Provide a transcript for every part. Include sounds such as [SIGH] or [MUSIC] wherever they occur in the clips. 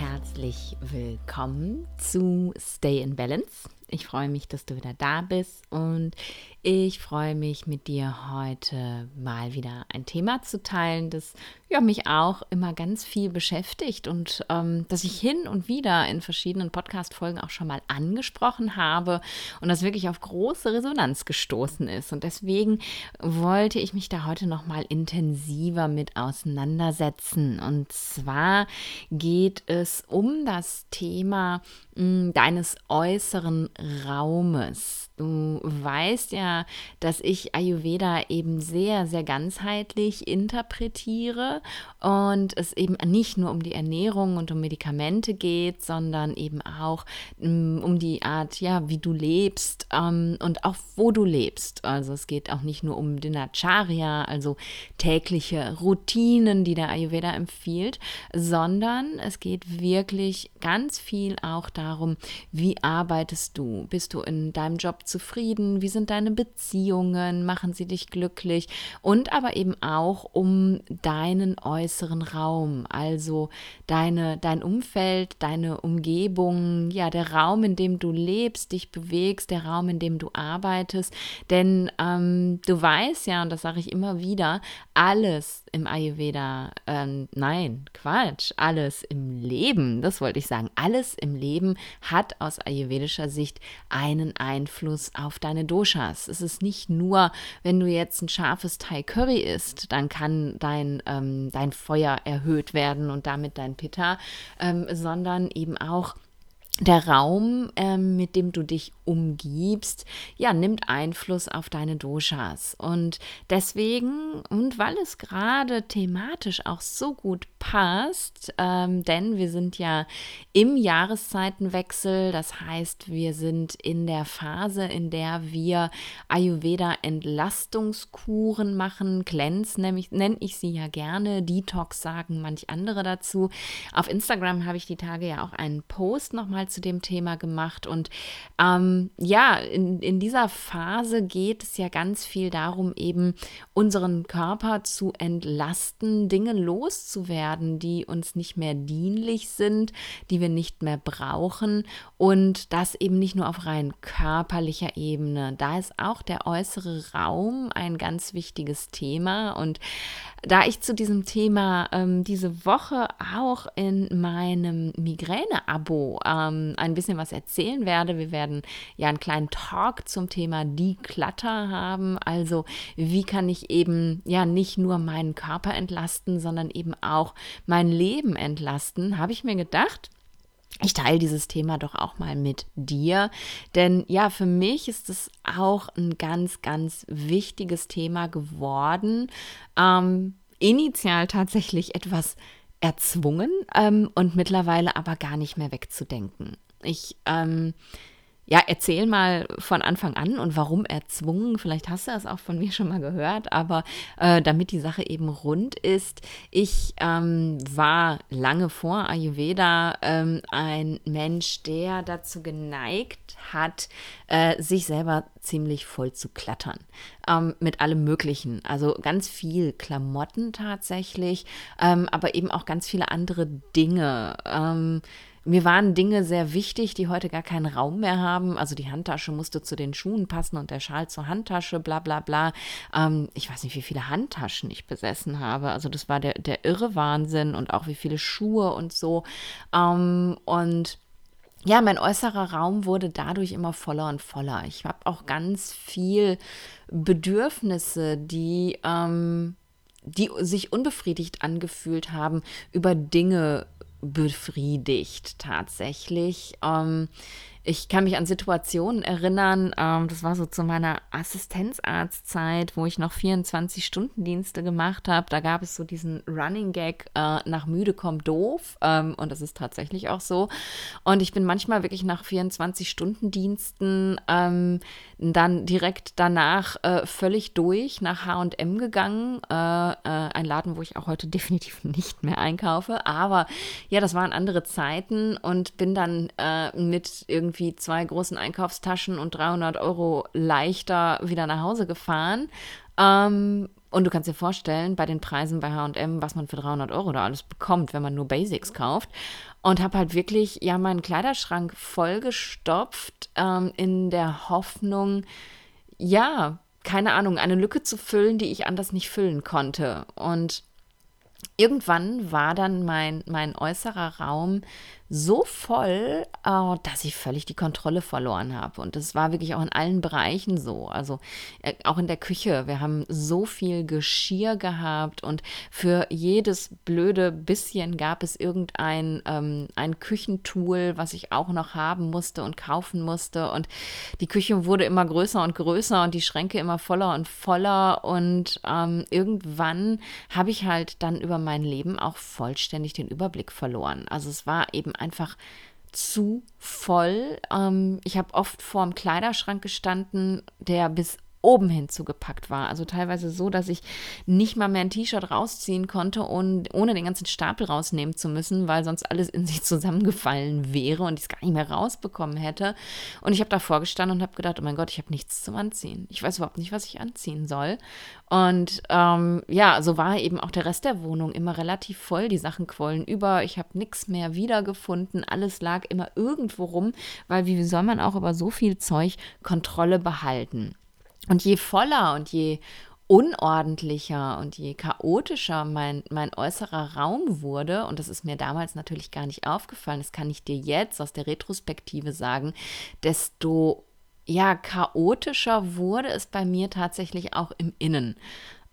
Cats. Herzlich willkommen zu Stay in Balance. Ich freue mich, dass du wieder da bist und ich freue mich, mit dir heute mal wieder ein Thema zu teilen, das ja, mich auch immer ganz viel beschäftigt und ähm, das ich hin und wieder in verschiedenen Podcast-Folgen auch schon mal angesprochen habe und das wirklich auf große Resonanz gestoßen ist. Und deswegen wollte ich mich da heute noch mal intensiver mit auseinandersetzen. Und zwar geht es um das Thema deines äußeren Raumes. Du weißt ja, dass ich Ayurveda eben sehr, sehr ganzheitlich interpretiere und es eben nicht nur um die Ernährung und um Medikamente geht, sondern eben auch mm, um die Art, ja, wie du lebst ähm, und auch wo du lebst. Also es geht auch nicht nur um Dinacharya, also tägliche Routinen, die der Ayurveda empfiehlt, sondern es geht wirklich ganz viel auch darum, wie arbeitest du? Bist du in deinem Job zufrieden? Wie sind deine Beziehungen? Machen sie dich glücklich? Und aber eben auch um deinen äußeren Raum, also deine, dein Umfeld, deine Umgebung, ja, der Raum, in dem du lebst, dich bewegst, der Raum, in dem du arbeitest. Denn ähm, du weißt ja, und das sage ich immer wieder, alles im Ayurveda, ähm, nein, Quatsch, alles im Leben, das wollte ich sagen, alles im Leben hat aus ayurvedischer Sicht einen Einfluss Einfluss auf deine Doshas. Es ist nicht nur, wenn du jetzt ein scharfes Thai Curry isst, dann kann dein, ähm, dein Feuer erhöht werden und damit dein Pitta, ähm, sondern eben auch der Raum, ähm, mit dem du dich umgibst, ja, nimmt Einfluss auf deine Doshas. Und deswegen, und weil es gerade thematisch auch so gut passt, ähm, denn wir sind ja im Jahreszeitenwechsel, das heißt, wir sind in der Phase, in der wir Ayurveda-Entlastungskuren machen, Cleanse nämlich nenne ich sie ja gerne, Detox sagen manch andere dazu. Auf Instagram habe ich die Tage ja auch einen Post nochmal zu dem Thema gemacht. Und ähm, ja, in, in dieser Phase geht es ja ganz viel darum, eben unseren Körper zu entlasten, Dinge loszuwerden, die uns nicht mehr dienlich sind, die wir nicht mehr brauchen. Und das eben nicht nur auf rein körperlicher Ebene. Da ist auch der äußere Raum ein ganz wichtiges Thema. Und da ich zu diesem Thema ähm, diese Woche auch in meinem Migräne-Abo ähm, ein bisschen was erzählen werde, wir werden ja einen kleinen Talk zum Thema Declutter haben. Also wie kann ich eben ja nicht nur meinen Körper entlasten, sondern eben auch mein Leben entlasten, habe ich mir gedacht, ich teile dieses Thema doch auch mal mit dir, denn ja, für mich ist es auch ein ganz, ganz wichtiges Thema geworden. Ähm, initial tatsächlich etwas erzwungen ähm, und mittlerweile aber gar nicht mehr wegzudenken. Ich ähm, ja, erzähl mal von Anfang an und warum erzwungen. Vielleicht hast du das auch von mir schon mal gehört, aber äh, damit die Sache eben rund ist. Ich ähm, war lange vor Ayurveda ähm, ein Mensch, der dazu geneigt hat, äh, sich selber ziemlich voll zu klattern. Ähm, mit allem Möglichen. Also ganz viel Klamotten tatsächlich, ähm, aber eben auch ganz viele andere Dinge ähm, mir waren Dinge sehr wichtig, die heute gar keinen Raum mehr haben. Also die Handtasche musste zu den Schuhen passen und der Schal zur Handtasche, bla bla bla. Ähm, ich weiß nicht, wie viele Handtaschen ich besessen habe. Also das war der, der irre Wahnsinn und auch wie viele Schuhe und so. Ähm, und ja, mein äußerer Raum wurde dadurch immer voller und voller. Ich habe auch ganz viel Bedürfnisse, die, ähm, die sich unbefriedigt angefühlt haben, über Dinge befriedigt tatsächlich. Ähm, ich kann mich an Situationen erinnern, ähm, das war so zu meiner Assistenzarztzeit, wo ich noch 24-Stunden-Dienste gemacht habe. Da gab es so diesen Running Gag, äh, nach müde kommt doof. Ähm, und das ist tatsächlich auch so. Und ich bin manchmal wirklich nach 24-Stunden-Diensten ähm, dann direkt danach äh, völlig durch nach HM gegangen. Äh, äh, ein Laden, wo ich auch heute [LAUGHS] definitiv nicht mehr einkaufe. Aber ja, das waren andere Zeiten und bin dann äh, mit irgendwie irgendwie zwei großen Einkaufstaschen und 300 Euro leichter wieder nach Hause gefahren. Ähm, Und du kannst dir vorstellen, bei den Preisen bei HM, was man für 300 Euro da alles bekommt, wenn man nur Basics kauft. Und habe halt wirklich, ja, meinen Kleiderschrank vollgestopft ähm, in der Hoffnung, ja, keine Ahnung, eine Lücke zu füllen, die ich anders nicht füllen konnte. Und irgendwann war dann mein, mein äußerer Raum so voll, äh, dass ich völlig die Kontrolle verloren habe. Und das war wirklich auch in allen Bereichen so. Also äh, auch in der Küche. Wir haben so viel Geschirr gehabt und für jedes blöde bisschen gab es irgendein ähm, ein Küchentool, was ich auch noch haben musste und kaufen musste. Und die Küche wurde immer größer und größer und die Schränke immer voller und voller. Und ähm, irgendwann habe ich halt dann über mein Leben auch vollständig den Überblick verloren. Also es war eben einfach zu voll. Ähm, ich habe oft vor dem Kleiderschrank gestanden, der bis oben hin zugepackt war. Also teilweise so, dass ich nicht mal mehr ein T-Shirt rausziehen konnte, und, ohne den ganzen Stapel rausnehmen zu müssen, weil sonst alles in sich [LAUGHS] zusammengefallen wäre und ich es gar nicht mehr rausbekommen hätte. Und ich habe davor gestanden und habe gedacht, oh mein Gott, ich habe nichts zum Anziehen. Ich weiß überhaupt nicht, was ich anziehen soll. Und ähm, ja, so war eben auch der Rest der Wohnung immer relativ voll. Die Sachen quollen über. Ich habe nichts mehr wiedergefunden. Alles lag immer irgendwo rum, weil wie soll man auch über so viel Zeug Kontrolle behalten? Und je voller und je unordentlicher und je chaotischer mein, mein äußerer Raum wurde, und das ist mir damals natürlich gar nicht aufgefallen, das kann ich dir jetzt aus der Retrospektive sagen, desto ja, chaotischer wurde es bei mir tatsächlich auch im Innen.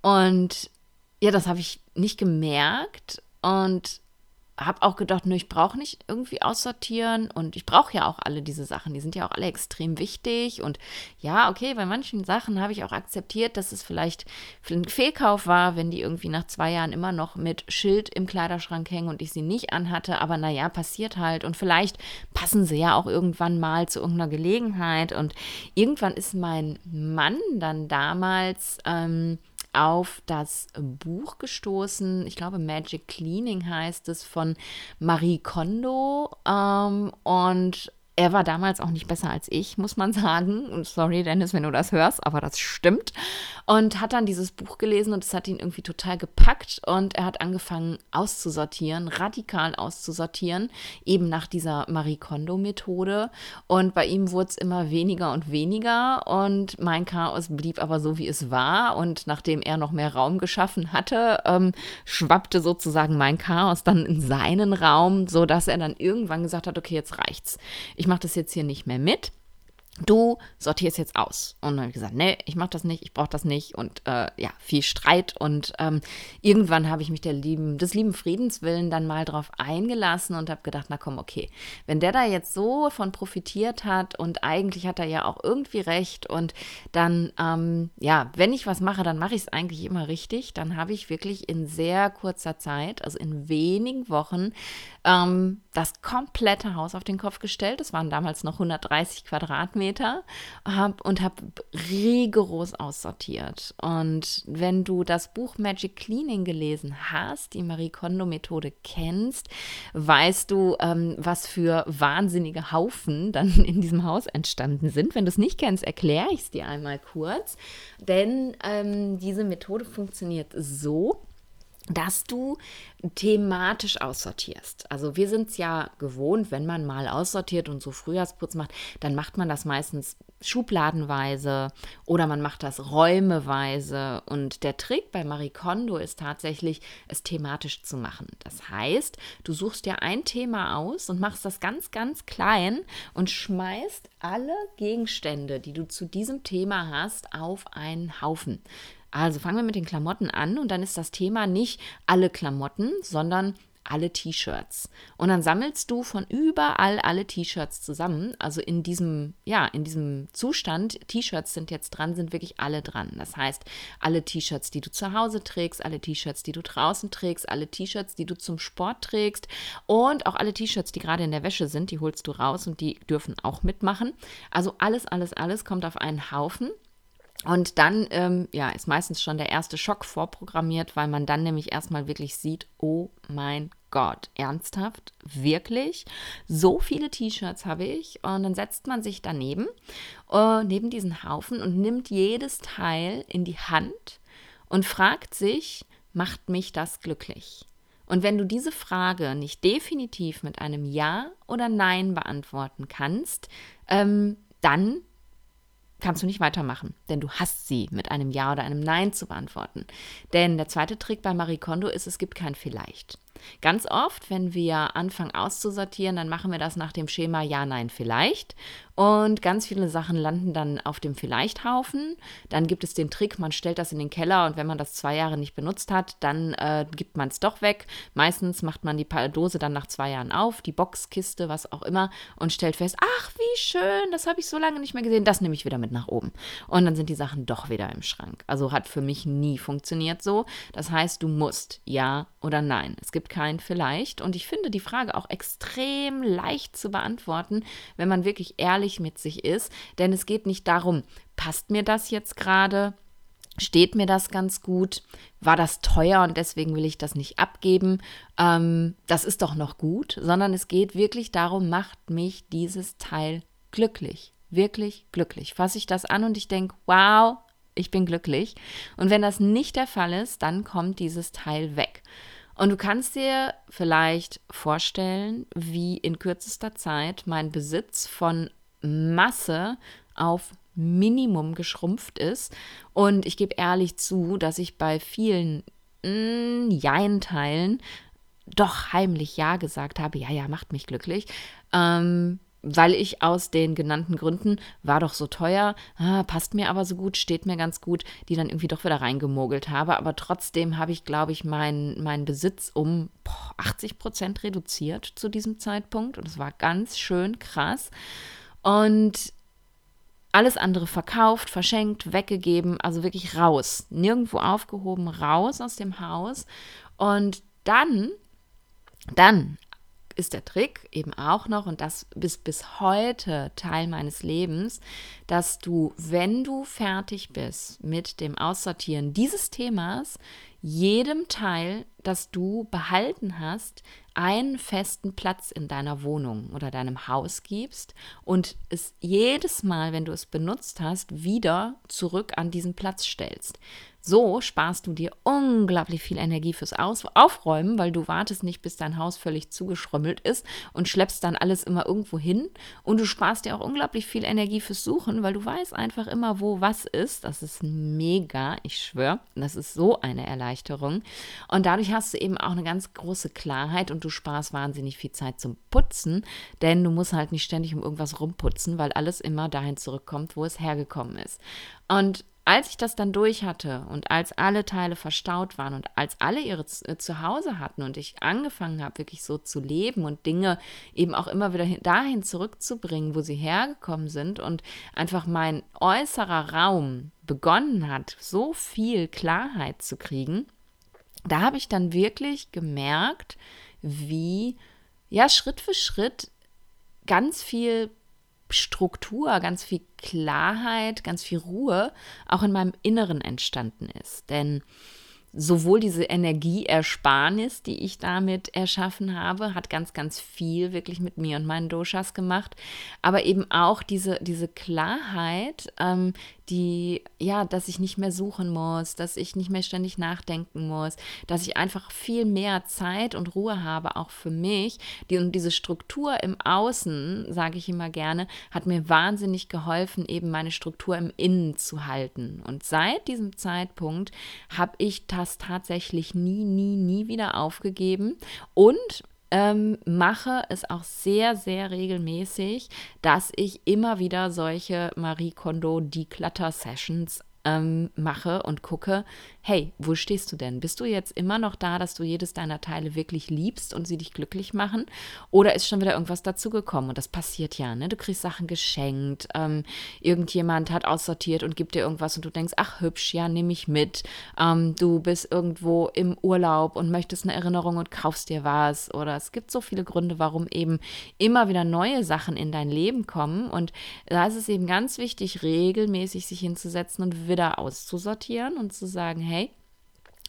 Und ja, das habe ich nicht gemerkt und habe auch gedacht, nö, ich brauche nicht irgendwie aussortieren und ich brauche ja auch alle diese Sachen. Die sind ja auch alle extrem wichtig. Und ja, okay, bei manchen Sachen habe ich auch akzeptiert, dass es vielleicht ein Fehlkauf war, wenn die irgendwie nach zwei Jahren immer noch mit Schild im Kleiderschrank hängen und ich sie nicht anhatte. Aber naja, passiert halt. Und vielleicht passen sie ja auch irgendwann mal zu irgendeiner Gelegenheit. Und irgendwann ist mein Mann dann damals. Ähm, auf das Buch gestoßen. Ich glaube, Magic Cleaning heißt es von Marie Kondo. Ähm, und er war damals auch nicht besser als ich, muss man [LAUGHS] sagen. Und sorry, Dennis, wenn du das hörst, aber das stimmt. Und hat dann dieses Buch gelesen und es hat ihn irgendwie total gepackt. Und er hat angefangen auszusortieren, radikal auszusortieren, eben nach dieser Marie Kondo-Methode. Und bei ihm wurde es immer weniger und weniger. Und mein Chaos blieb aber so, wie es war. Und nachdem er noch mehr Raum geschaffen hatte, ähm, schwappte sozusagen mein Chaos dann in seinen Raum, sodass er dann irgendwann gesagt hat: Okay, jetzt reicht's. Ich ich mache das jetzt hier nicht mehr mit du sortierst jetzt aus. Und dann habe ich gesagt, nee, ich mache das nicht, ich brauche das nicht. Und äh, ja, viel Streit. Und ähm, irgendwann habe ich mich der lieben, des lieben Friedens willen dann mal drauf eingelassen und habe gedacht, na komm, okay, wenn der da jetzt so von profitiert hat und eigentlich hat er ja auch irgendwie recht und dann, ähm, ja, wenn ich was mache, dann mache ich es eigentlich immer richtig. Dann habe ich wirklich in sehr kurzer Zeit, also in wenigen Wochen, ähm, das komplette Haus auf den Kopf gestellt. Es waren damals noch 130 Quadratmeter hab, und habe rigoros aussortiert. Und wenn du das Buch Magic Cleaning gelesen hast, die Marie Kondo-Methode kennst, weißt du, ähm, was für wahnsinnige Haufen dann [LAUGHS] in diesem Haus entstanden sind. Wenn du es nicht kennst, erkläre ich es dir einmal kurz. Denn ähm, diese Methode funktioniert so, dass du thematisch aussortierst. Also wir sind es ja gewohnt, wenn man mal aussortiert und so Frühjahrsputz macht, dann macht man das meistens schubladenweise oder man macht das räumeweise. Und der Trick bei Marie Kondo ist tatsächlich, es thematisch zu machen. Das heißt, du suchst dir ein Thema aus und machst das ganz, ganz klein und schmeißt alle Gegenstände, die du zu diesem Thema hast, auf einen Haufen. Also fangen wir mit den Klamotten an und dann ist das Thema nicht alle Klamotten, sondern alle T-Shirts. Und dann sammelst du von überall alle T-Shirts zusammen. Also in diesem, ja, in diesem Zustand, T-Shirts sind jetzt dran, sind wirklich alle dran. Das heißt, alle T-Shirts, die du zu Hause trägst, alle T-Shirts, die du draußen trägst, alle T-Shirts, die du zum Sport trägst und auch alle T-Shirts, die gerade in der Wäsche sind, die holst du raus und die dürfen auch mitmachen. Also alles, alles, alles kommt auf einen Haufen. Und dann ähm, ja, ist meistens schon der erste Schock vorprogrammiert, weil man dann nämlich erstmal wirklich sieht, oh mein Gott, ernsthaft, wirklich? So viele T-Shirts habe ich. Und dann setzt man sich daneben, äh, neben diesen Haufen und nimmt jedes Teil in die Hand und fragt sich, macht mich das glücklich? Und wenn du diese Frage nicht definitiv mit einem Ja oder Nein beantworten kannst, ähm, dann kannst du nicht weitermachen, denn du hast sie mit einem Ja oder einem Nein zu beantworten. Denn der zweite Trick bei Marie Kondo ist, es gibt kein Vielleicht. Ganz oft, wenn wir anfangen auszusortieren, dann machen wir das nach dem Schema Ja, Nein, Vielleicht. Und ganz viele Sachen landen dann auf dem Vielleicht-Haufen. Dann gibt es den Trick, man stellt das in den Keller und wenn man das zwei Jahre nicht benutzt hat, dann äh, gibt man es doch weg. Meistens macht man die Dose dann nach zwei Jahren auf, die Boxkiste, was auch immer, und stellt fest, ach, wie schön, das habe ich so lange nicht mehr gesehen, das nehme ich wieder mit nach oben. Und dann sind die Sachen doch wieder im Schrank. Also hat für mich nie funktioniert so. Das heißt, du musst Ja oder Nein. Es gibt kein Vielleicht. Und ich finde die Frage auch extrem leicht zu beantworten, wenn man wirklich ehrlich mit sich ist. Denn es geht nicht darum, passt mir das jetzt gerade? Steht mir das ganz gut? War das teuer und deswegen will ich das nicht abgeben? Ähm, das ist doch noch gut, sondern es geht wirklich darum, macht mich dieses Teil glücklich. Wirklich glücklich. Fasse ich das an und ich denke, wow, ich bin glücklich. Und wenn das nicht der Fall ist, dann kommt dieses Teil weg. Und du kannst dir vielleicht vorstellen, wie in kürzester Zeit mein Besitz von Masse auf Minimum geschrumpft ist. Und ich gebe ehrlich zu, dass ich bei vielen mm, Jein-Teilen doch heimlich Ja gesagt habe. Ja, ja, macht mich glücklich. Ähm, weil ich aus den genannten Gründen, war doch so teuer, ah, passt mir aber so gut, steht mir ganz gut, die dann irgendwie doch wieder reingemogelt habe. Aber trotzdem habe ich, glaube ich, meinen mein Besitz um boah, 80 Prozent reduziert zu diesem Zeitpunkt. Und es war ganz schön krass. Und alles andere verkauft, verschenkt, weggegeben, also wirklich raus. Nirgendwo aufgehoben, raus aus dem Haus. Und dann, dann ist der Trick eben auch noch, und das ist bis heute Teil meines Lebens, dass du, wenn du fertig bist mit dem Aussortieren dieses Themas, jedem Teil, das du behalten hast, einen festen Platz in deiner Wohnung oder deinem Haus gibst und es jedes Mal, wenn du es benutzt hast, wieder zurück an diesen Platz stellst. So sparst du dir unglaublich viel Energie fürs Aus Aufräumen, weil du wartest nicht, bis dein Haus völlig zugeschrummelt ist und schleppst dann alles immer irgendwo hin. Und du sparst dir auch unglaublich viel Energie fürs Suchen, weil du weißt einfach immer, wo was ist. Das ist mega, ich schwöre. Das ist so eine Erleichterung. Und dadurch hast du eben auch eine ganz große Klarheit und du sparst wahnsinnig viel Zeit zum Putzen, denn du musst halt nicht ständig um irgendwas rumputzen, weil alles immer dahin zurückkommt, wo es hergekommen ist. Und als ich das dann durch hatte und als alle Teile verstaut waren und als alle ihre äh, Zuhause hatten und ich angefangen habe, wirklich so zu leben und Dinge eben auch immer wieder dahin zurückzubringen, wo sie hergekommen sind und einfach mein äußerer Raum begonnen hat, so viel Klarheit zu kriegen, da habe ich dann wirklich gemerkt, wie ja Schritt für Schritt ganz viel Struktur, ganz viel Klarheit, ganz viel Ruhe auch in meinem Inneren entstanden ist. Denn sowohl diese Energieersparnis, die ich damit erschaffen habe, hat ganz, ganz viel wirklich mit mir und meinen Doshas gemacht, aber eben auch diese, diese Klarheit, ähm, die, ja, dass ich nicht mehr suchen muss, dass ich nicht mehr ständig nachdenken muss, dass ich einfach viel mehr Zeit und Ruhe habe, auch für mich. Die, und diese Struktur im Außen, sage ich immer gerne, hat mir wahnsinnig geholfen, eben meine Struktur im Innen zu halten. Und seit diesem Zeitpunkt habe ich das tatsächlich nie, nie, nie wieder aufgegeben. Und ähm, mache es auch sehr, sehr regelmäßig, dass ich immer wieder solche Marie Kondo Declutter Sessions ähm, mache und gucke, hey, wo stehst du denn? Bist du jetzt immer noch da, dass du jedes deiner Teile wirklich liebst und sie dich glücklich machen? Oder ist schon wieder irgendwas dazugekommen? Und das passiert ja, ne? Du kriegst Sachen geschenkt, ähm, irgendjemand hat aussortiert und gibt dir irgendwas und du denkst, ach hübsch, ja, nehme ich mit. Ähm, du bist irgendwo im Urlaub und möchtest eine Erinnerung und kaufst dir was. Oder es gibt so viele Gründe, warum eben immer wieder neue Sachen in dein Leben kommen. Und da ist es eben ganz wichtig, regelmäßig sich hinzusetzen und wieder auszusortieren und zu sagen, hey,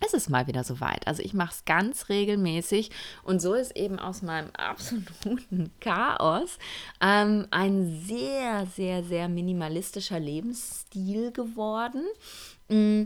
es ist mal wieder soweit. Also ich mache es ganz regelmäßig und so ist eben aus meinem absoluten [LAUGHS] Chaos ähm, ein sehr, sehr, sehr minimalistischer Lebensstil geworden. Mm,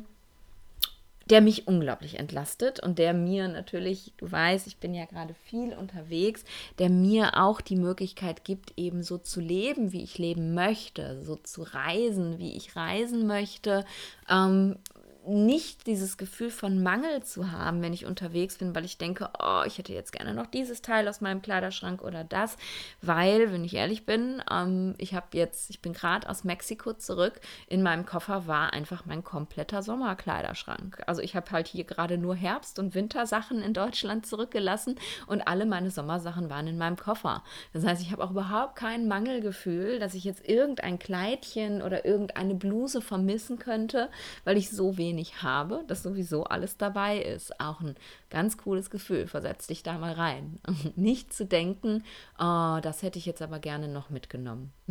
der mich unglaublich entlastet und der mir natürlich, du weißt, ich bin ja gerade viel unterwegs, der mir auch die Möglichkeit gibt, eben so zu leben, wie ich leben möchte, so zu reisen, wie ich reisen möchte, ähm, nicht dieses Gefühl von Mangel zu haben, wenn ich unterwegs bin, weil ich denke, oh, ich hätte jetzt gerne noch dieses Teil aus meinem Kleiderschrank oder das, weil, wenn ich ehrlich bin, ähm, ich habe jetzt, ich bin gerade aus Mexiko zurück, in meinem Koffer war einfach mein kompletter Sommerkleiderschrank. Also ich habe halt hier gerade nur Herbst- und Wintersachen in Deutschland zurückgelassen und alle meine Sommersachen waren in meinem Koffer. Das heißt, ich habe auch überhaupt kein Mangelgefühl, dass ich jetzt irgendein Kleidchen oder irgendeine Bluse vermissen könnte, weil ich so wenig wenig habe, dass sowieso alles dabei ist. Auch ein ganz cooles Gefühl. Versetz dich da mal rein. [LAUGHS] Nicht zu denken, oh, das hätte ich jetzt aber gerne noch mitgenommen. [LAUGHS]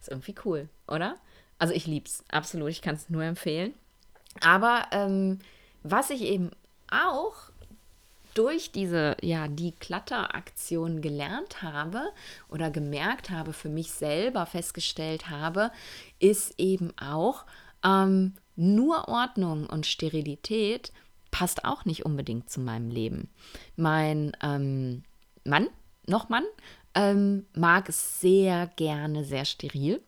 ist irgendwie cool, oder? Also ich liebe es, absolut. Ich kann es nur empfehlen. Aber ähm, was ich eben auch durch diese, ja, die Klatteraktion gelernt habe oder gemerkt habe, für mich selber festgestellt habe, ist eben auch, ähm, nur Ordnung und Sterilität passt auch nicht unbedingt zu meinem Leben. Mein ähm, Mann, noch Mann, ähm, mag es sehr gerne sehr steril.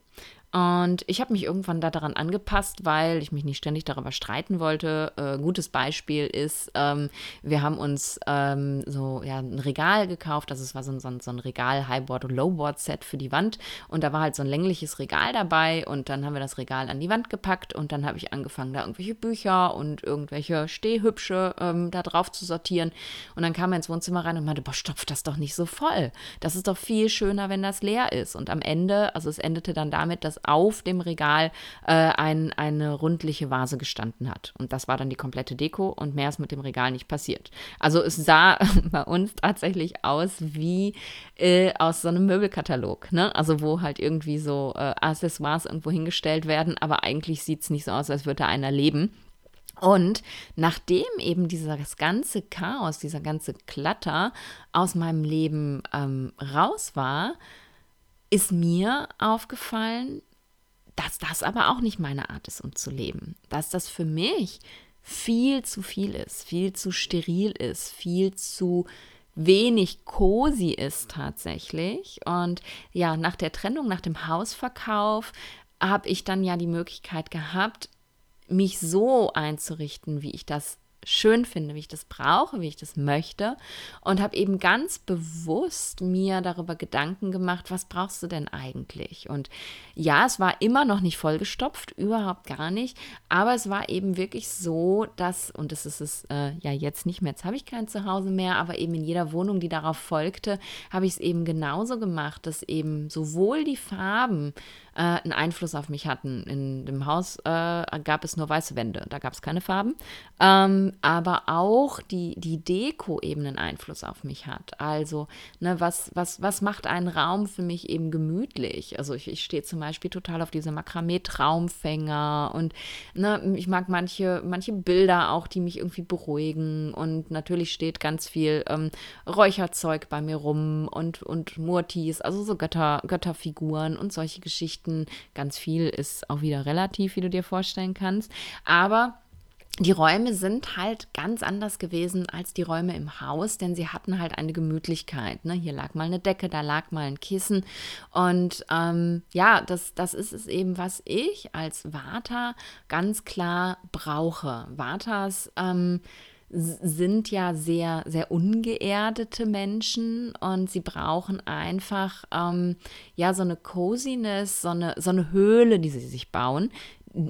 Und ich habe mich irgendwann da daran angepasst, weil ich mich nicht ständig darüber streiten wollte. Äh, gutes Beispiel ist, ähm, wir haben uns ähm, so ja, ein Regal gekauft. Also war so, so, so ein Regal, Highboard- und Lowboard-Set für die Wand. Und da war halt so ein längliches Regal dabei. Und dann haben wir das Regal an die Wand gepackt. Und dann habe ich angefangen, da irgendwelche Bücher und irgendwelche Stehhübsche ähm, da drauf zu sortieren. Und dann kam er ins Wohnzimmer rein und meinte, boah, stopf das doch nicht so voll. Das ist doch viel schöner, wenn das leer ist. Und am Ende, also es endete dann damit, dass auf dem Regal äh, ein, eine rundliche Vase gestanden hat. Und das war dann die komplette Deko und mehr ist mit dem Regal nicht passiert. Also es sah [LAUGHS] bei uns tatsächlich aus wie äh, aus so einem Möbelkatalog. Ne? Also wo halt irgendwie so äh, Accessoires irgendwo hingestellt werden, aber eigentlich sieht es nicht so aus, als würde einer leben. Und nachdem eben dieses ganze Chaos, dieser ganze Klatter aus meinem Leben ähm, raus war, ist mir aufgefallen, dass das aber auch nicht meine Art ist, um zu leben. Dass das für mich viel zu viel ist, viel zu steril ist, viel zu wenig cozy ist tatsächlich. Und ja, nach der Trennung, nach dem Hausverkauf, habe ich dann ja die Möglichkeit gehabt, mich so einzurichten, wie ich das schön finde, wie ich das brauche, wie ich das möchte und habe eben ganz bewusst mir darüber Gedanken gemacht, was brauchst du denn eigentlich? Und ja, es war immer noch nicht vollgestopft, überhaupt gar nicht, aber es war eben wirklich so, dass, und das ist es äh, ja jetzt nicht mehr, jetzt habe ich kein Zuhause mehr, aber eben in jeder Wohnung, die darauf folgte, habe ich es eben genauso gemacht, dass eben sowohl die Farben äh, einen Einfluss auf mich hatten. In dem Haus äh, gab es nur weiße Wände, da gab es keine Farben. Ähm, aber auch die, die Deko eben einen Einfluss auf mich hat. Also, ne, was, was, was macht einen Raum für mich eben gemütlich? Also ich, ich stehe zum Beispiel total auf diese Makramee-Traumfänger und ne, ich mag manche, manche Bilder auch, die mich irgendwie beruhigen. Und natürlich steht ganz viel ähm, Räucherzeug bei mir rum und, und Murtis, also so Götter, Götterfiguren und solche Geschichten. Geschichten. Ganz viel ist auch wieder relativ, wie du dir vorstellen kannst. Aber die Räume sind halt ganz anders gewesen als die Räume im Haus, denn sie hatten halt eine Gemütlichkeit. Ne? Hier lag mal eine Decke, da lag mal ein Kissen. Und ähm, ja, das, das ist es eben, was ich als Vata ganz klar brauche. Vatas ähm, sind ja sehr, sehr ungeerdete Menschen und sie brauchen einfach ähm, ja so eine Coziness, so eine, so eine Höhle, die sie sich bauen.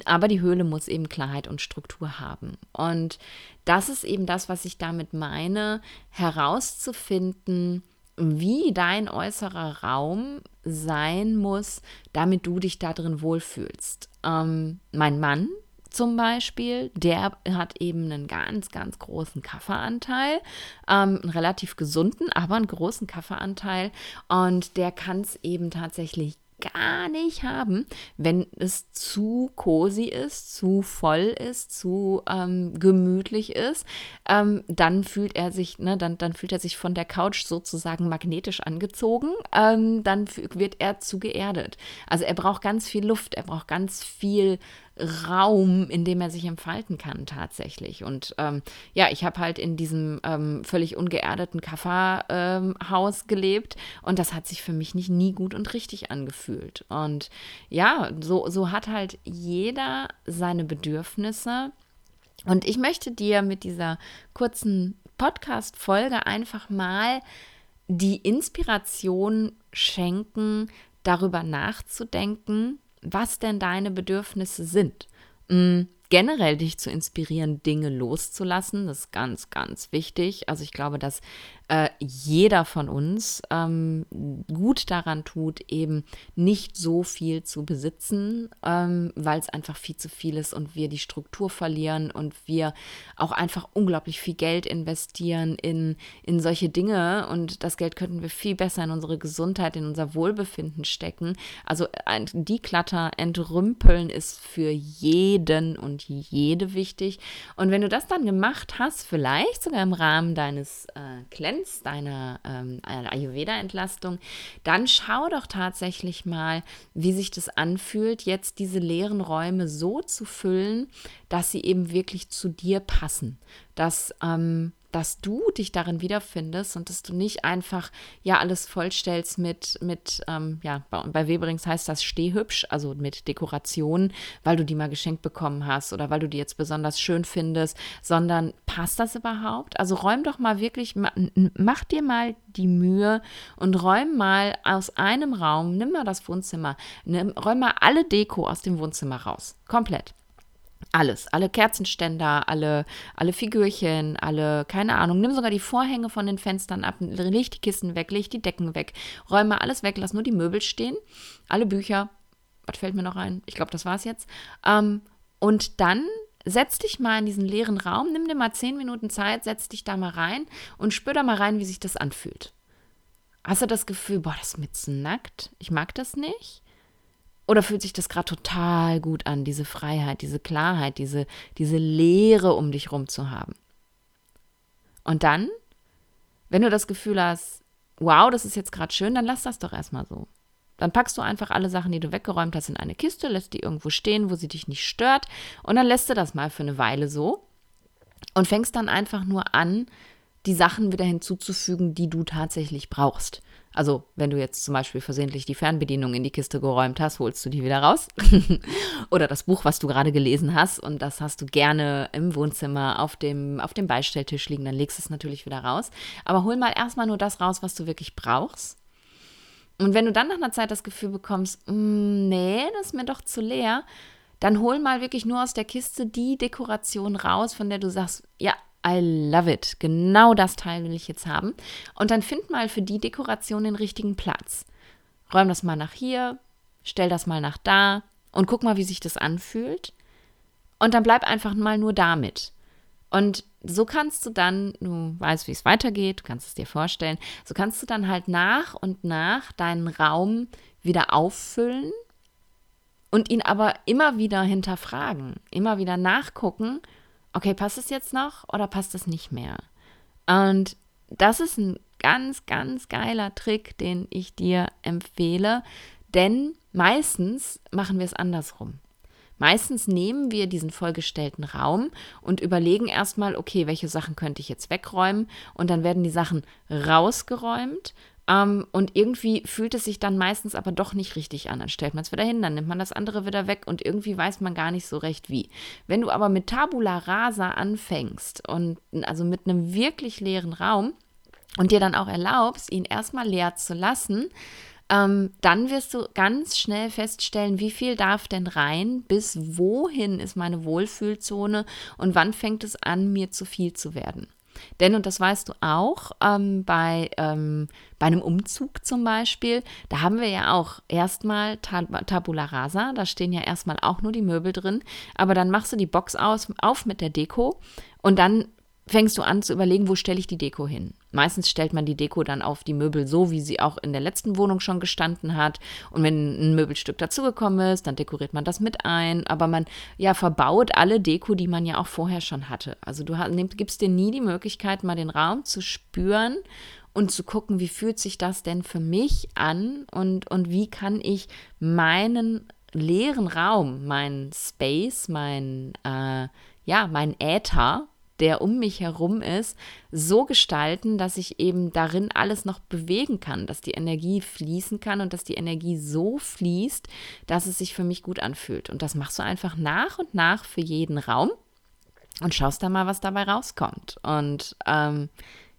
Aber die Höhle muss eben Klarheit und Struktur haben. Und das ist eben das, was ich damit meine, herauszufinden, wie dein äußerer Raum sein muss, damit du dich da drin wohlfühlst. Ähm, mein Mann zum Beispiel, der hat eben einen ganz, ganz großen Kaffeeanteil, ähm, einen relativ gesunden, aber einen großen Kaffeeanteil und der kann es eben tatsächlich gar nicht haben, wenn es zu cozy ist, zu voll ist, zu ähm, gemütlich ist. Ähm, dann fühlt er sich, ne, dann, dann fühlt er sich von der Couch sozusagen magnetisch angezogen. Ähm, dann wird er zu geerdet. Also er braucht ganz viel Luft, er braucht ganz viel Raum, in dem er sich entfalten kann tatsächlich. Und ähm, ja, ich habe halt in diesem ähm, völlig ungeerdeten Kafferhaus ähm, gelebt und das hat sich für mich nicht nie gut und richtig angefühlt. Und ja, so, so hat halt jeder seine Bedürfnisse. Und ich möchte dir mit dieser kurzen Podcast-Folge einfach mal die Inspiration schenken, darüber nachzudenken, was denn deine Bedürfnisse sind. Mm, generell dich zu inspirieren, Dinge loszulassen, das ist ganz, ganz wichtig. Also ich glaube, dass äh, jeder von uns ähm, gut daran tut, eben nicht so viel zu besitzen, ähm, weil es einfach viel zu viel ist und wir die Struktur verlieren und wir auch einfach unglaublich viel Geld investieren in, in solche Dinge und das Geld könnten wir viel besser in unsere Gesundheit, in unser Wohlbefinden stecken. Also ein Declutter, entrümpeln ist für jeden und jede wichtig. Und wenn du das dann gemacht hast, vielleicht sogar im Rahmen deines äh, Cleanse kennst, deine ähm, Ayurveda-Entlastung, dann schau doch tatsächlich mal, wie sich das anfühlt, jetzt diese leeren Räume so zu füllen, dass sie eben wirklich zu dir passen. Dass ähm, dass du dich darin wiederfindest und dass du nicht einfach ja alles vollstellst mit, mit ähm, ja, bei, Weberings heißt das stehhübsch, also mit Dekorationen, weil du die mal geschenkt bekommen hast oder weil du die jetzt besonders schön findest, sondern passt das überhaupt? Also räum doch mal wirklich, mach dir mal die Mühe und räum mal aus einem Raum, nimm mal das Wohnzimmer, nimm, räum mal alle Deko aus dem Wohnzimmer raus, komplett. Alles, alle Kerzenständer, alle, alle Figürchen, alle, keine Ahnung, nimm sogar die Vorhänge von den Fenstern ab, leg die Kissen weg, leg die Decken weg, räume alles weg, lass nur die Möbel stehen, alle Bücher, was fällt mir noch ein? Ich glaube, das war's jetzt. Ähm, und dann setz dich mal in diesen leeren Raum, nimm dir mal zehn Minuten Zeit, setz dich da mal rein und spür da mal rein, wie sich das anfühlt. Hast du das Gefühl, boah, das ist mit nackt, ich mag das nicht? Oder fühlt sich das gerade total gut an, diese Freiheit, diese Klarheit, diese, diese Leere um dich rum zu haben? Und dann, wenn du das Gefühl hast, wow, das ist jetzt gerade schön, dann lass das doch erstmal so. Dann packst du einfach alle Sachen, die du weggeräumt hast, in eine Kiste, lässt die irgendwo stehen, wo sie dich nicht stört. Und dann lässt du das mal für eine Weile so und fängst dann einfach nur an, die Sachen wieder hinzuzufügen, die du tatsächlich brauchst. Also, wenn du jetzt zum Beispiel versehentlich die Fernbedienung in die Kiste geräumt hast, holst du die wieder raus. [LAUGHS] Oder das Buch, was du gerade gelesen hast, und das hast du gerne im Wohnzimmer auf dem, auf dem Beistelltisch liegen, dann legst du es natürlich wieder raus. Aber hol mal erstmal nur das raus, was du wirklich brauchst. Und wenn du dann nach einer Zeit das Gefühl bekommst, mm, nee, das ist mir doch zu leer, dann hol mal wirklich nur aus der Kiste die Dekoration raus, von der du sagst, ja, I love it. Genau das Teil will ich jetzt haben. Und dann find mal für die Dekoration den richtigen Platz. Räum das mal nach hier, stell das mal nach da und guck mal, wie sich das anfühlt. Und dann bleib einfach mal nur damit. Und so kannst du dann, du weißt, wie es weitergeht, du kannst es dir vorstellen, so kannst du dann halt nach und nach deinen Raum wieder auffüllen und ihn aber immer wieder hinterfragen, immer wieder nachgucken okay, passt es jetzt noch oder passt es nicht mehr? Und das ist ein ganz, ganz geiler Trick, den ich dir empfehle, denn meistens machen wir es andersrum. Meistens nehmen wir diesen vollgestellten Raum und überlegen erstmal, okay, welche Sachen könnte ich jetzt wegräumen? Und dann werden die Sachen rausgeräumt ähm, und irgendwie fühlt es sich dann meistens aber doch nicht richtig an. Dann stellt man es wieder hin, dann nimmt man das andere wieder weg und irgendwie weiß man gar nicht so recht wie. Wenn du aber mit Tabula Rasa anfängst und also mit einem wirklich leeren Raum und dir dann auch erlaubst, ihn erstmal leer zu lassen, ähm, dann wirst du ganz schnell feststellen, wie viel darf denn rein, bis wohin ist meine Wohlfühlzone und wann fängt es an, mir zu viel zu werden. Denn, und das weißt du auch, ähm, bei, ähm, bei einem Umzug zum Beispiel, da haben wir ja auch erstmal Tab Tabula Rasa, da stehen ja erstmal auch nur die Möbel drin, aber dann machst du die Box aus, auf mit der Deko und dann fängst du an zu überlegen, wo stelle ich die Deko hin. Meistens stellt man die Deko dann auf die Möbel so, wie sie auch in der letzten Wohnung schon gestanden hat. Und wenn ein Möbelstück dazugekommen ist, dann dekoriert man das mit ein. Aber man ja verbaut alle Deko, die man ja auch vorher schon hatte. Also du gibst dir nie die Möglichkeit, mal den Raum zu spüren und zu gucken, wie fühlt sich das denn für mich an und, und wie kann ich meinen leeren Raum, mein Space, mein, äh, ja, mein Äther, der um mich herum ist, so gestalten, dass ich eben darin alles noch bewegen kann, dass die Energie fließen kann und dass die Energie so fließt, dass es sich für mich gut anfühlt. Und das machst du einfach nach und nach für jeden Raum und schaust dann mal, was dabei rauskommt. Und ähm,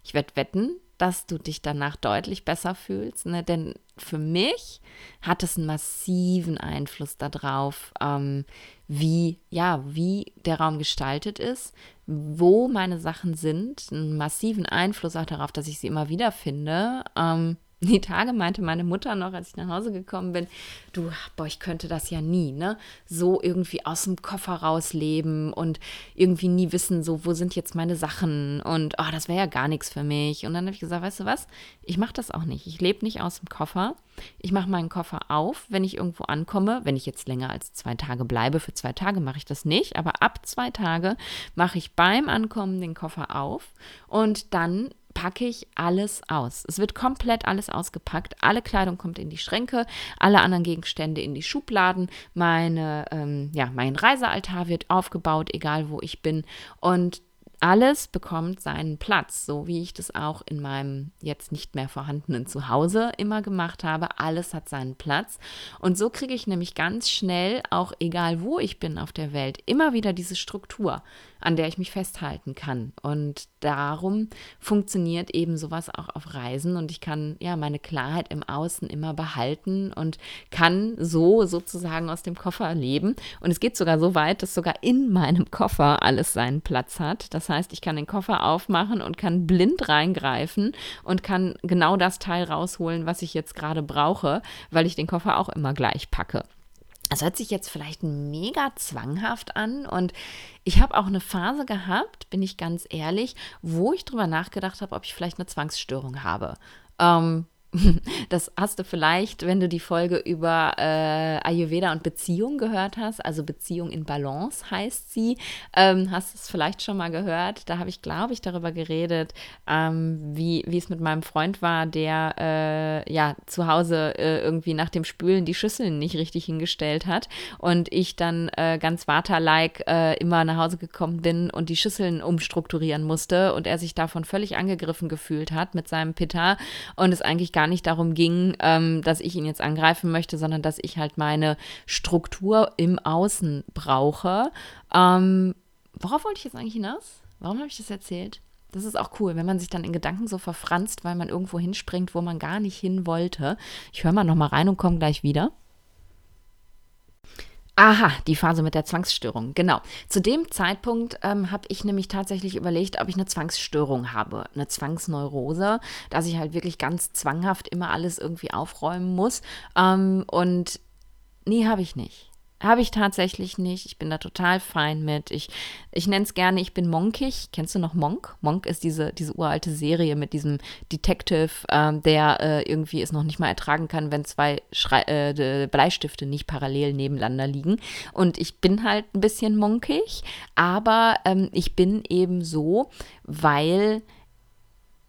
ich werde wetten, dass du dich danach deutlich besser fühlst. Ne? Denn für mich hat es einen massiven Einfluss darauf, ähm, wie, ja, wie der Raum gestaltet ist, wo meine Sachen sind, einen massiven Einfluss auch darauf, dass ich sie immer wieder finde. Ähm, [LAUGHS] die Tage meinte meine Mutter noch, als ich nach Hause gekommen bin, du, boah, ich könnte das ja nie, ne? So irgendwie aus dem Koffer rausleben und irgendwie nie wissen, so, wo sind jetzt meine Sachen und, oh, das wäre ja gar nichts für mich. Und dann habe ich gesagt, weißt du was, ich mache das auch nicht. Ich lebe nicht aus dem Koffer. Ich mache meinen Koffer auf, wenn ich irgendwo ankomme. Wenn ich jetzt länger als zwei Tage bleibe, für zwei Tage mache ich das nicht, aber ab zwei Tage mache ich beim Ankommen den Koffer auf und dann packe ich alles aus. Es wird komplett alles ausgepackt. Alle Kleidung kommt in die Schränke, alle anderen Gegenstände in die Schubladen. Meine, ähm, ja, mein Reisealtar wird aufgebaut, egal wo ich bin. Und alles bekommt seinen Platz, so wie ich das auch in meinem jetzt nicht mehr vorhandenen Zuhause immer gemacht habe. Alles hat seinen Platz. Und so kriege ich nämlich ganz schnell, auch egal wo ich bin auf der Welt, immer wieder diese Struktur an der ich mich festhalten kann. Und darum funktioniert eben sowas auch auf Reisen und ich kann ja meine Klarheit im Außen immer behalten und kann so sozusagen aus dem Koffer leben. Und es geht sogar so weit, dass sogar in meinem Koffer alles seinen Platz hat. Das heißt, ich kann den Koffer aufmachen und kann blind reingreifen und kann genau das Teil rausholen, was ich jetzt gerade brauche, weil ich den Koffer auch immer gleich packe. Das hört sich jetzt vielleicht mega zwanghaft an und ich habe auch eine Phase gehabt, bin ich ganz ehrlich, wo ich drüber nachgedacht habe, ob ich vielleicht eine Zwangsstörung habe. Ähm, [LAUGHS] das hast du vielleicht, wenn du die Folge über äh, Ayurveda und Beziehung gehört hast, also Beziehung in Balance heißt sie, ähm, hast du es vielleicht schon mal gehört. Da habe ich, glaube ich, darüber geredet, ähm, wie, wie es mit meinem Freund war, der äh, ja zu Hause äh, irgendwie nach dem Spülen die Schüsseln nicht richtig hingestellt hat. Und ich dann äh, ganz Vata-like äh, immer nach Hause gekommen bin und die Schüsseln umstrukturieren musste und er sich davon völlig angegriffen gefühlt hat mit seinem Pitta und es eigentlich gar gar nicht darum ging, ähm, dass ich ihn jetzt angreifen möchte, sondern dass ich halt meine Struktur im Außen brauche. Ähm, worauf wollte ich jetzt eigentlich hinaus? Warum habe ich das erzählt? Das ist auch cool, wenn man sich dann in Gedanken so verfranst, weil man irgendwo hinspringt, wo man gar nicht hin wollte. Ich höre mal noch mal rein und komme gleich wieder. Aha, die Phase mit der Zwangsstörung. Genau. Zu dem Zeitpunkt ähm, habe ich nämlich tatsächlich überlegt, ob ich eine Zwangsstörung habe, eine Zwangsneurose, dass ich halt wirklich ganz zwanghaft immer alles irgendwie aufräumen muss. Ähm, und nee, habe ich nicht. Habe ich tatsächlich nicht. Ich bin da total fein mit. Ich, ich nenne es gerne, ich bin monkig. Kennst du noch Monk? Monk ist diese, diese uralte Serie mit diesem Detective, ähm, der äh, irgendwie es noch nicht mal ertragen kann, wenn zwei Schrei äh, Bleistifte nicht parallel nebeneinander liegen. Und ich bin halt ein bisschen monkig, aber ähm, ich bin eben so, weil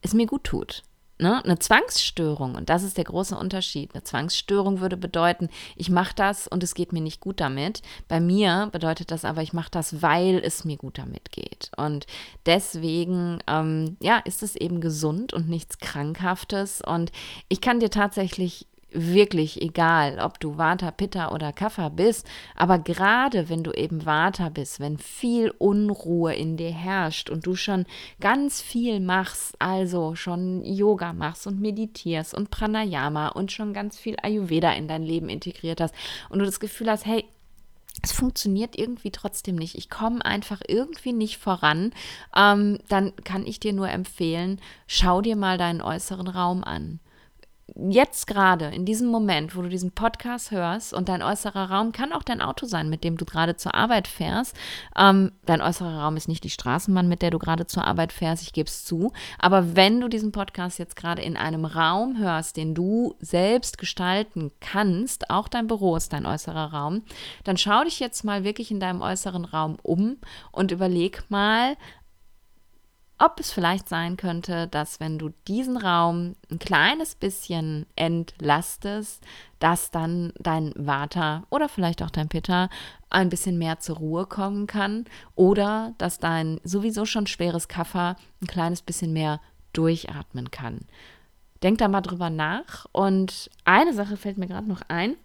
es mir gut tut. Ne? Eine Zwangsstörung, und das ist der große Unterschied. Eine Zwangsstörung würde bedeuten, ich mache das und es geht mir nicht gut damit. Bei mir bedeutet das aber, ich mache das, weil es mir gut damit geht. Und deswegen, ähm, ja, ist es eben gesund und nichts Krankhaftes. Und ich kann dir tatsächlich wirklich egal, ob du Vata, Pitta oder Kapha bist, aber gerade wenn du eben Vata bist, wenn viel Unruhe in dir herrscht und du schon ganz viel machst, also schon Yoga machst und meditierst und Pranayama und schon ganz viel Ayurveda in dein Leben integriert hast und du das Gefühl hast, hey, es funktioniert irgendwie trotzdem nicht. Ich komme einfach irgendwie nicht voran. Ähm, dann kann ich dir nur empfehlen, schau dir mal deinen äußeren Raum an jetzt gerade, in diesem Moment, wo du diesen Podcast hörst und dein äußerer Raum kann auch dein Auto sein, mit dem du gerade zur Arbeit fährst. Ähm, dein äußerer Raum ist nicht die Straßenbahn, mit der du gerade zur Arbeit fährst, ich gebe es zu. Aber wenn du diesen Podcast jetzt gerade in einem Raum hörst, den du selbst gestalten kannst, auch dein Büro ist dein äußerer Raum, dann schau dich jetzt mal wirklich in deinem äußeren Raum um und überleg mal, ob es vielleicht sein könnte, dass wenn du diesen Raum ein kleines bisschen entlastest, dass dann dein Vata oder vielleicht auch dein Pitta ein bisschen mehr zur Ruhe kommen kann oder dass dein sowieso schon schweres Kaffer ein kleines bisschen mehr durchatmen kann. Denk da mal drüber nach und eine Sache fällt mir gerade noch ein.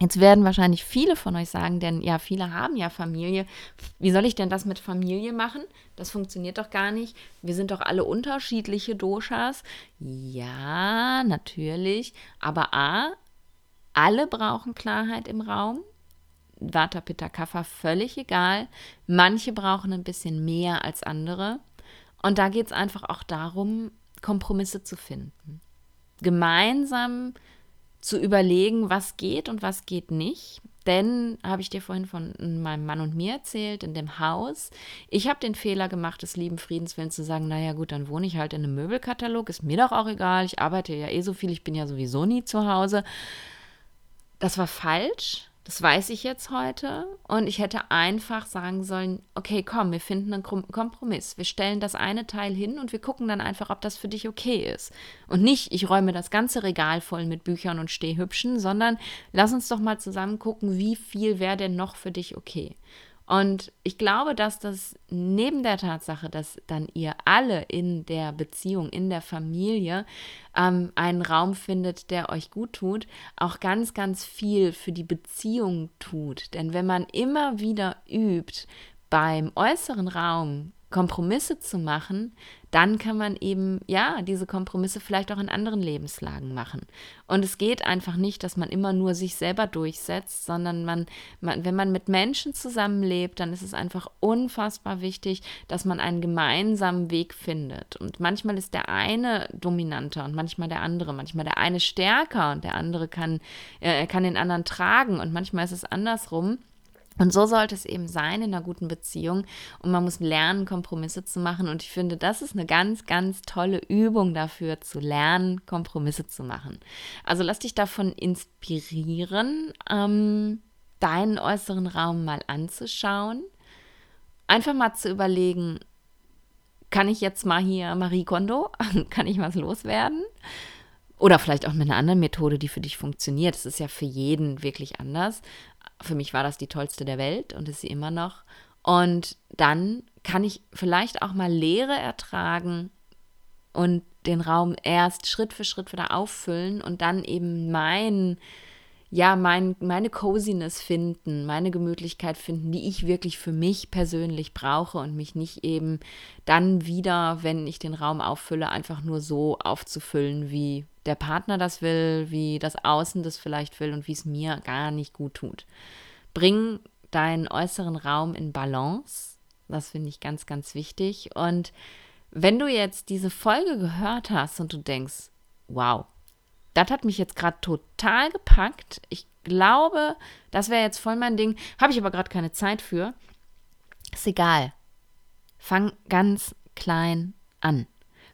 Jetzt werden wahrscheinlich viele von euch sagen, denn ja, viele haben ja Familie. Wie soll ich denn das mit Familie machen? Das funktioniert doch gar nicht. Wir sind doch alle unterschiedliche Doshas. Ja, natürlich. Aber A, alle brauchen Klarheit im Raum. Vata, Pitta, Kapha, völlig egal. Manche brauchen ein bisschen mehr als andere. Und da geht es einfach auch darum, Kompromisse zu finden. Gemeinsam zu überlegen, was geht und was geht nicht. Denn, habe ich dir vorhin von meinem Mann und mir erzählt, in dem Haus, ich habe den Fehler gemacht, des lieben Friedenswillens zu sagen, naja gut, dann wohne ich halt in einem Möbelkatalog, ist mir doch auch egal, ich arbeite ja eh so viel, ich bin ja sowieso nie zu Hause. Das war falsch. Das weiß ich jetzt heute. Und ich hätte einfach sagen sollen, okay, komm, wir finden einen Kompromiss. Wir stellen das eine Teil hin und wir gucken dann einfach, ob das für dich okay ist. Und nicht, ich räume das ganze Regal voll mit Büchern und Stehhübschen, sondern lass uns doch mal zusammen gucken, wie viel wäre denn noch für dich okay. Und ich glaube, dass das neben der Tatsache, dass dann ihr alle in der Beziehung, in der Familie ähm, einen Raum findet, der euch gut tut, auch ganz, ganz viel für die Beziehung tut. Denn wenn man immer wieder übt, beim äußeren Raum Kompromisse zu machen, dann kann man eben, ja, diese Kompromisse vielleicht auch in anderen Lebenslagen machen. Und es geht einfach nicht, dass man immer nur sich selber durchsetzt, sondern man, man, wenn man mit Menschen zusammenlebt, dann ist es einfach unfassbar wichtig, dass man einen gemeinsamen Weg findet. Und manchmal ist der eine dominanter und manchmal der andere. Manchmal der eine stärker und der andere kann, äh, kann den anderen tragen und manchmal ist es andersrum. Und so sollte es eben sein in einer guten Beziehung. Und man muss lernen, Kompromisse zu machen. Und ich finde, das ist eine ganz, ganz tolle Übung dafür, zu lernen, Kompromisse zu machen. Also lass dich davon inspirieren, ähm, deinen äußeren Raum mal anzuschauen. Einfach mal zu überlegen, kann ich jetzt mal hier Marie Kondo, [LAUGHS] kann ich was loswerden? Oder vielleicht auch mit einer anderen Methode, die für dich funktioniert. Es ist ja für jeden wirklich anders. Für mich war das die tollste der Welt und ist sie immer noch. Und dann kann ich vielleicht auch mal Leere ertragen und den Raum erst Schritt für Schritt wieder auffüllen und dann eben mein, ja, mein, meine Coziness finden, meine Gemütlichkeit finden, die ich wirklich für mich persönlich brauche und mich nicht eben dann wieder, wenn ich den Raum auffülle, einfach nur so aufzufüllen, wie der Partner das will, wie das Außen das vielleicht will und wie es mir gar nicht gut tut. Bring deinen äußeren Raum in Balance. Das finde ich ganz, ganz wichtig. Und wenn du jetzt diese Folge gehört hast und du denkst, wow, das hat mich jetzt gerade total gepackt. Ich glaube, das wäre jetzt voll mein Ding. Habe ich aber gerade keine Zeit für. Ist egal. Fang ganz klein an.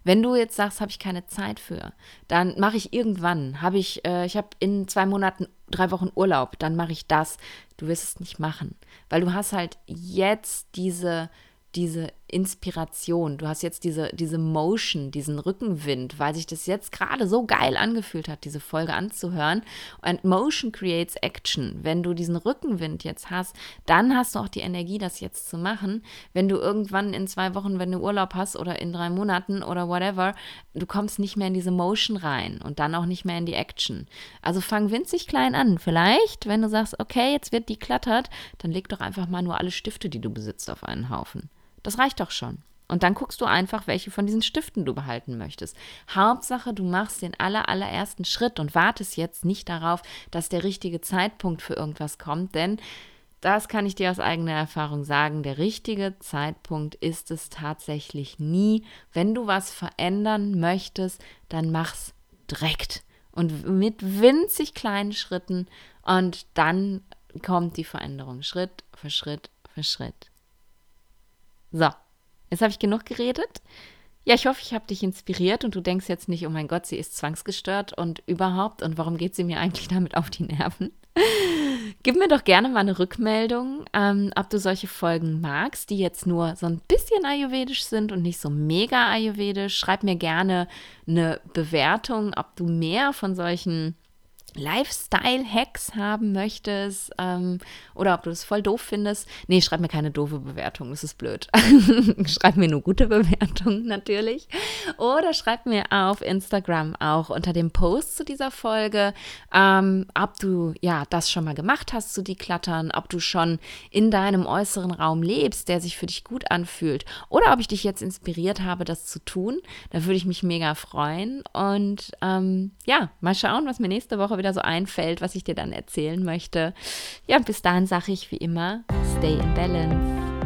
Wenn du jetzt sagst, habe ich keine Zeit für, dann mache ich irgendwann, habe ich, äh, ich habe in zwei Monaten drei Wochen Urlaub, dann mache ich das. Du wirst es nicht machen, weil du hast halt jetzt diese diese Inspiration, du hast jetzt diese, diese Motion, diesen Rückenwind, weil sich das jetzt gerade so geil angefühlt hat, diese Folge anzuhören. Und Motion creates Action. Wenn du diesen Rückenwind jetzt hast, dann hast du auch die Energie, das jetzt zu machen. Wenn du irgendwann in zwei Wochen, wenn du Urlaub hast oder in drei Monaten oder whatever, du kommst nicht mehr in diese Motion rein und dann auch nicht mehr in die Action. Also fang winzig klein an. Vielleicht, wenn du sagst, okay, jetzt wird die klattert, dann leg doch einfach mal nur alle Stifte, die du besitzt, auf einen Haufen. Das reicht doch schon. Und dann guckst du einfach, welche von diesen Stiften du behalten möchtest. Hauptsache, du machst den aller, allerersten Schritt und wartest jetzt nicht darauf, dass der richtige Zeitpunkt für irgendwas kommt, denn das kann ich dir aus eigener Erfahrung sagen. Der richtige Zeitpunkt ist es tatsächlich nie. Wenn du was verändern möchtest, dann mach's direkt und mit winzig kleinen Schritten und dann kommt die Veränderung Schritt für Schritt für Schritt. So, jetzt habe ich genug geredet. Ja, ich hoffe, ich habe dich inspiriert und du denkst jetzt nicht, oh mein Gott, sie ist zwangsgestört und überhaupt und warum geht sie mir eigentlich [LAUGHS] damit auf die Nerven? Gib mir doch gerne mal eine Rückmeldung, ähm, ob du solche Folgen magst, die jetzt nur so ein bisschen ayurvedisch sind und nicht so mega ayurvedisch. Schreib mir gerne eine Bewertung, ob du mehr von solchen Lifestyle-Hacks haben möchtest ähm, oder ob du das voll doof findest. Nee, schreib mir keine doofe Bewertung, das ist blöd. [LAUGHS] schreib mir nur gute Bewertungen [LAUGHS] natürlich. Oder schreib mir auf Instagram auch unter dem Post zu dieser Folge, ähm, ob du ja das schon mal gemacht hast zu deklattern, ob du schon in deinem äußeren Raum lebst, der sich für dich gut anfühlt oder ob ich dich jetzt inspiriert habe, das zu tun. Da würde ich mich mega freuen. Und ähm, ja, mal schauen, was mir nächste Woche wieder so einfällt, was ich dir dann erzählen möchte. Ja, bis dahin sage ich wie immer, stay in balance.